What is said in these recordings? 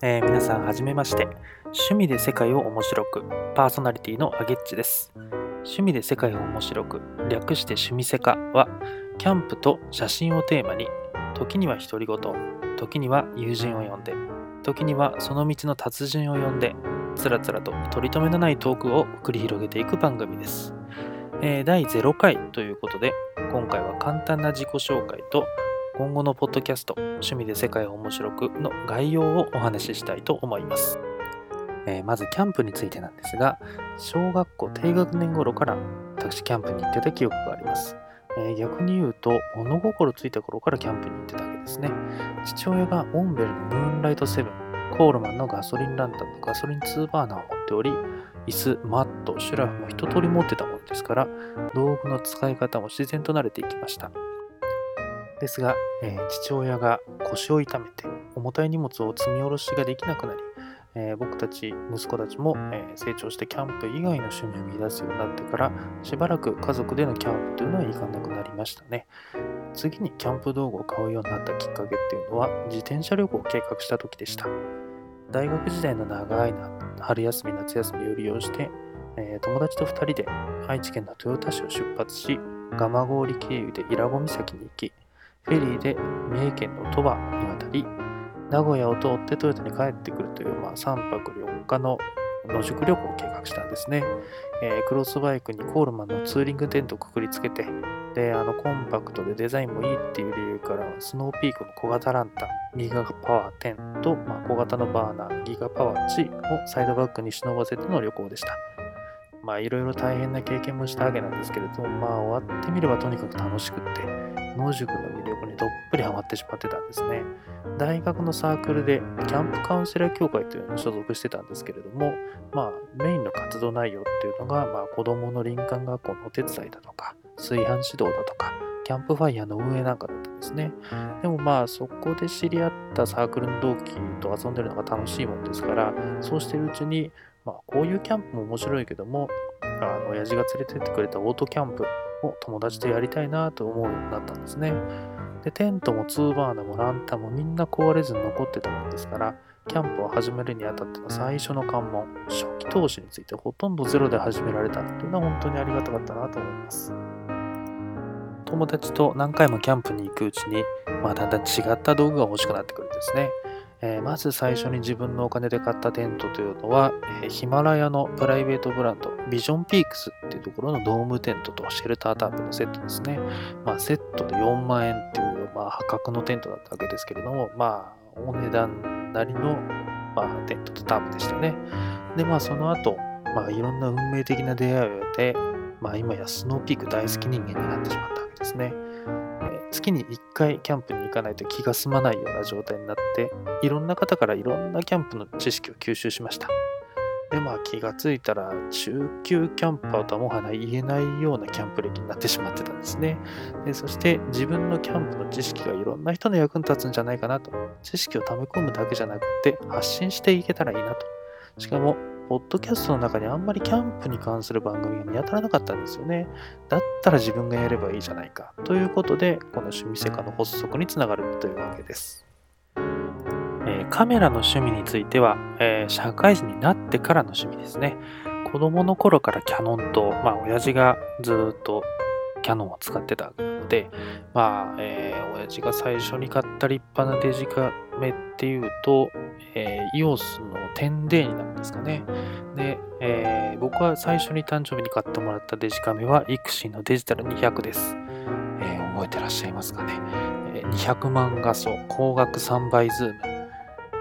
えー、皆さんはじめまして。趣味で世界を面白く。パーソナリティのアゲッチです。趣味で世界を面白く。略して趣味セカはキャンプと写真をテーマに時には独り言時には友人を呼んで時にはその道の達人を呼んでつらつらと取り留めのないトークを繰り広げていく番組です、えー、第0回ということで今回は簡単な自己紹介と今後のポッドキャスト趣味で世界を面白くの概要をお話ししたいと思います。えー、まずキャンプについてなんですが、小学校低学年頃から私キャンプに行ってた記憶があります。えー、逆に言うと、物心ついた頃からキャンプに行ってたわけですね。父親がオンベルのムーンライトセブン、コールマンのガソリンランタンとガソリン2バーナーを持っており、椅子、マット、シュラフも一通り持ってたものですから、道具の使い方も自然と慣れていきました。ですが、えー、父親が腰を痛めて重たい荷物を積み下ろしができなくなり、えー、僕たち息子たちも、えー、成長してキャンプ以外の趣味を見出すようになってからしばらく家族でのキャンプというのは行かなくなりましたね。次にキャンプ道具を買うようになったきっかけっていうのは自転車旅行を計画した時でした。大学時代の長い春休み夏休みを利用して、え友達と2人で愛知県の豊田市を出発し蒲郡経由で伊良湖岬に行きフェリーで三重県の鳥羽に渡り、名古屋を通って豊田に帰ってくるという、まあ、3泊4日の野宿旅行を計画したんですね、えー、クロスバイクにコールマンのツーリングテントをくくりつけて、で、あの、コンパクトでデザインもいいっていう理由から、スノーピークの小型ランタン、ギガパワー10と、まあ、小型のバーナー、ギガパワー1をサイドバッグに忍ばせての旅行でした。まあ、いろいろ大変な経験もしたわけなんですけれども、まあ、終わってみればとにかく楽しくって、野宿の魅力どっぷりハマってしまってたんですね。大学のサークルでキャンプカウンセラー協会というのに所属してたんですけれども、まあ、メインの活動内容っていうのが、まあ、子供の林間学校のお手伝いだとか、炊飯指導だとか、キャンプファイヤーの運営なんかだったんですね。でもまあそこで知り合ったサークルの同期と遊んでるのが楽しいもんですから、そうしてるうちに、まあこういうキャンプも面白いけども、あの親父が連れてってくれたオートキャンプを友達とやりたいなと思うようになったんですね。で、テントもツーバーナもランタンもみんな壊れずに残ってたもんですから、キャンプを始めるにあたっての最初の関門、初期投資についてほとんどゼロで始められたっていうのは本当にありがたかったなと思います。友達と何回もキャンプに行くうちに、まあ、だんだん違った道具が欲しくなってくるんですね。えー、まず最初に自分のお金で買ったテントというのは、えー、ヒマラヤのプライベートブランド、ビジョンピークスっていうところのドームテントとシェルタータープのセットですね。まあ、セットで4万円っていう、あ、破格のテントだったわけですけれども、まあ、お値段なりの、まあ、テントとタープでしたね。で、まあ、その後、まあ、いろんな運命的な出会いを得て、まあ、今やスノーピーク大好き人間になってしまったわけですね。月に1回キャンプに行かないと気が済まないような状態になって、いろんな方からいろんなキャンプの知識を吸収しました。で、まあ気がついたら中級キャンパーとはもはや言えないようなキャンプ歴になってしまってたんですね。でそして自分のキャンプの知識がいろんな人の役に立つんじゃないかなと。知識を溜め込むだけじゃなくて発信していけたらいいなと。しかもポッドキャストの中にあんまりキャンプに関する番組が見当たらなかったんですよね。だったら自分がやればいいじゃないか。ということで、この趣味セカの発足につながるというわけです。カメラの趣味については、えー、社会人になってからの趣味ですね。子供の頃からキャノンと、まあ、親父がずっとキャノンを使ってたので、まあ、えー、親父が最初に買った立派なデジカメっていうと、えー、EOS の 10D になるんですかね。で、えー、僕は最初に誕生日に買ってもらったデジカメは IXI のデジタル200です。えー、覚えてらっしゃいますかね。え、200万画素、光学3倍ズーム、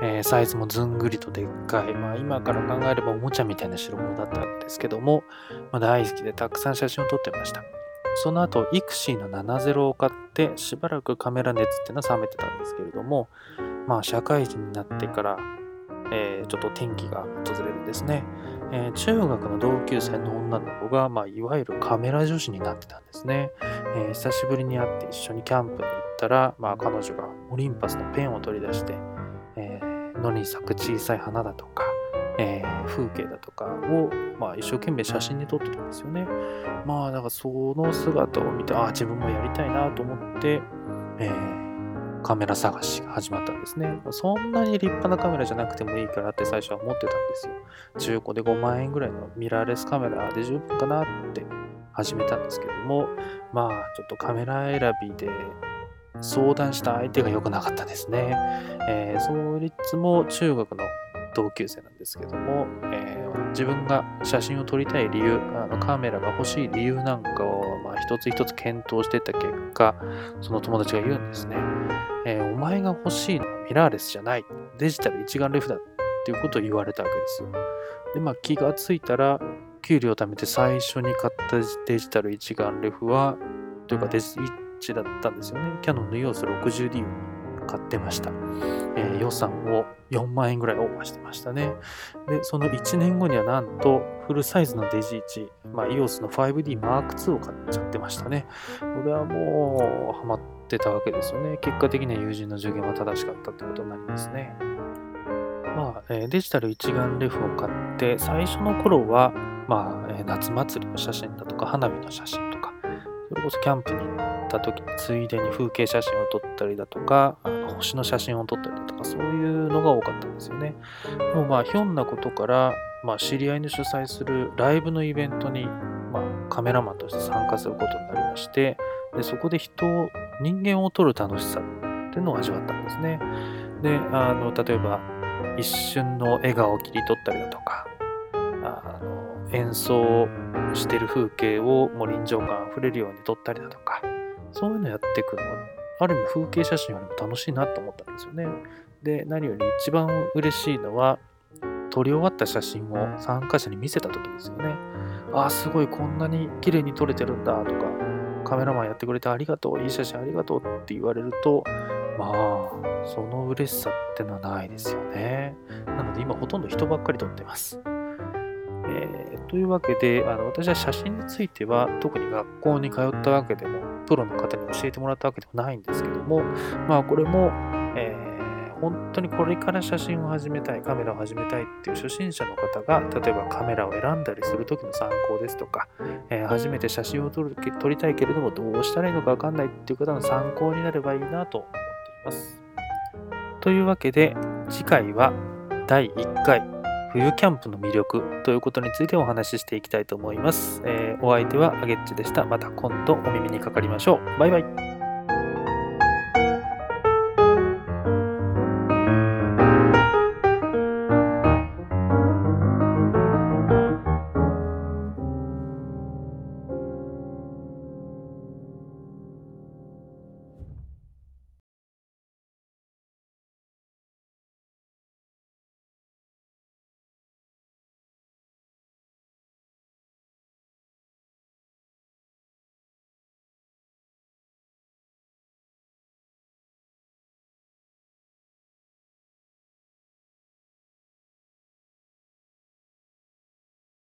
えー、サイズもずんぐりとでっかい。まあ今から考えればおもちゃみたいな代物だったわけですけども、まあ、大好きでたくさん写真を撮ってました。その後、 IXY の70を買って、しばらくカメラ熱っていうのは冷めてたんですけれども、まあ、社会人になってから、えー、ちょっと転機が訪れるんですね。えー、中学の同級生の女の子が、まあ、いわゆるカメラ女子になってたんですね。えー、久しぶりに会って一緒にキャンプに行ったら、まあ、彼女がオリンパスのペンを取り出して、えー、野に咲く小さい花だとか、えー、風景だとかを、まあ、一生懸命写真に撮ってたんですよね。まあ、だからその姿を見て、ああ、自分もやりたいなと思って、えー、カメラ探しが始まったんですね。そんなに立派なカメラじゃなくてもいいからって最初は思ってたんですよ。中古で5万円ぐらいのミラーレスカメラで十分かなって始めたんですけども、まあちょっとカメラ選びで相談した相手が良くなかったですね。えー、そいつも中学の同級生なんですけども、えー、自分が写真を撮りたい理由、あのカメラが欲しい理由なんかを、まあ、一つ一つ検討してた結果、その友達が言うんですね。えー、お前が欲しいのはミラーレスじゃない。デジタル一眼レフだっていうことを言われたわけですよ。で、まあ気がついたら、給料を貯めて最初に買ったデジタル一眼レフは、というかデジチだったんですよね。キャノンの EOS60D を買ってました。えー、予算を4万円ぐらいオーバーしてましたね。で、その1年後にはなんとフルサイズのデジ1、まあ、EOS の 5D Mark II を買っちゃってましたね。これはもうハマってたわけですよね。結果的には友人の助言は正しかったってことになりますね。まあ、えー、デジタル一眼レフを買って最初の頃は、まあ、えー、夏祭りの写真だとか花火の写真とかそれこそキャンプにった時ついでに風景写真を撮ったりだとかあの星の写真を撮ったりだとかそういうのが多かったんですよね。でもまあひょんなことから、まあ、知り合いの主催するライブのイベントに、まあ、カメラマンとして参加することになりましてでそこで人を人間を撮る楽しさっていうのを味わったんですね。であの例えば一瞬の笑顔を切り取ったりだとかあの演奏してる風景をもう臨場感あふれるように撮ったりだとかそういうのやっていくの、ある意味風景写真よりも楽しいなと思ったんですよね。で、何より一番嬉しいのは、撮り終わった写真を参加者に見せた時ですよね。ああ、すごい、こんなに綺麗に撮れてるんだとか、カメラマンやってくれてありがとう、いい写真ありがとうって言われると、まあ、その嬉しさってのはないですよね。なので今ほとんど人ばっかり撮ってます。えー、というわけであの、私は写真については特に学校に通ったわけでもプロの方に教えてもらったわけでもないんですけども、まあこれも、えー、本当にこれから写真を始めたい、カメラを始めたいっていう初心者の方が、例えばカメラを選んだりする時の参考ですとか、えー、初めて写真を撮る撮りたいけれどもどうしたらいいのかわかんないっていう方の参考になればいいなと思っています。というわけで、次回は第1回冬キャンプの魅力ということについてお話ししていきたいと思います。えー、お相手はアゲッチでした。また今度お耳にかかりましょう。バイバイ。